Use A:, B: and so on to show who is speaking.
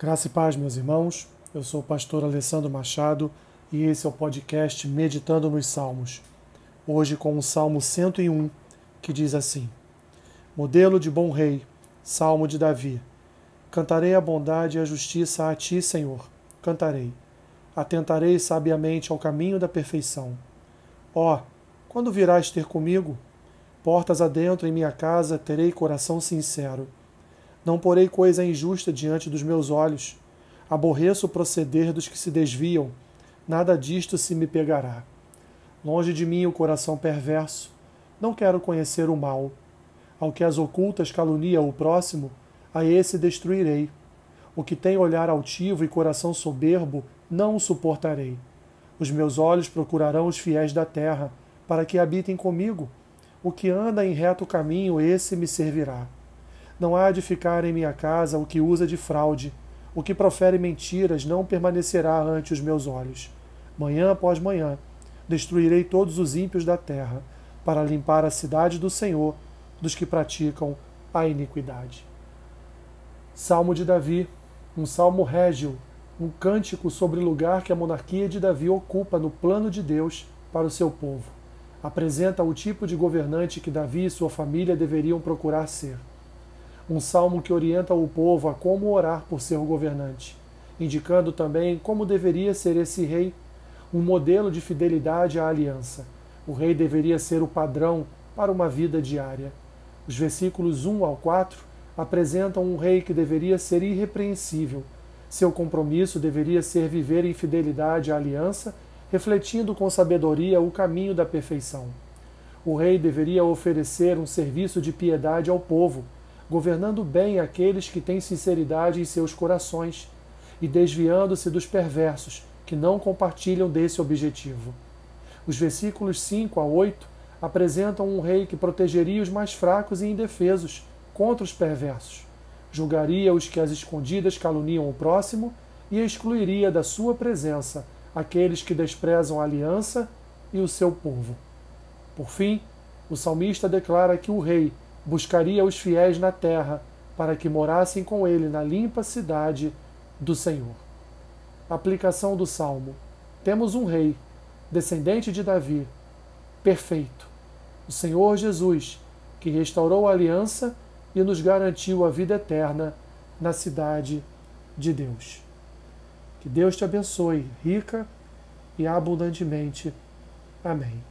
A: Graça e paz, meus irmãos. Eu sou o pastor Alessandro Machado e esse é o podcast Meditando nos Salmos. Hoje com o Salmo 101, que diz assim: Modelo de bom rei, Salmo de Davi. Cantarei a bondade e a justiça a ti, Senhor. Cantarei. Atentarei sabiamente ao caminho da perfeição. Ó, oh, quando virás ter comigo? Portas adentro em minha casa terei coração sincero não porei coisa injusta diante dos meus olhos. Aborreço o proceder dos que se desviam. Nada disto se me pegará. Longe de mim o coração perverso. Não quero conhecer o mal. Ao que as ocultas calunia o próximo, a esse destruirei. O que tem olhar altivo e coração soberbo, não o suportarei. Os meus olhos procurarão os fiéis da terra, para que habitem comigo. O que anda em reto caminho, esse me servirá. Não há de ficar em minha casa o que usa de fraude, o que profere mentiras não permanecerá ante os meus olhos. Manhã após manhã destruirei todos os ímpios da terra, para limpar a cidade do Senhor dos que praticam a iniquidade. Salmo de Davi, um salmo régio, um cântico sobre o lugar que a monarquia de Davi ocupa no plano de Deus para o seu povo. Apresenta o tipo de governante que Davi e sua família deveriam procurar ser um salmo que orienta o povo a como orar por seu governante, indicando também como deveria ser esse rei, um modelo de fidelidade à aliança. O rei deveria ser o padrão para uma vida diária. Os versículos 1 ao 4 apresentam um rei que deveria ser irrepreensível. Seu compromisso deveria ser viver em fidelidade à aliança, refletindo com sabedoria o caminho da perfeição. O rei deveria oferecer um serviço de piedade ao povo, governando bem aqueles que têm sinceridade em seus corações e desviando-se dos perversos que não compartilham desse objetivo. Os versículos 5 a 8 apresentam um rei que protegeria os mais fracos e indefesos contra os perversos, julgaria os que às escondidas caluniam o próximo e excluiria da sua presença aqueles que desprezam a aliança e o seu povo. Por fim, o salmista declara que o rei buscaria os fiéis na terra, para que morassem com ele na limpa cidade do Senhor. Aplicação do Salmo: Temos um rei, descendente de Davi, perfeito, o Senhor Jesus, que restaurou a aliança e nos garantiu a vida eterna na cidade de Deus. Que Deus te abençoe rica e abundantemente. Amém.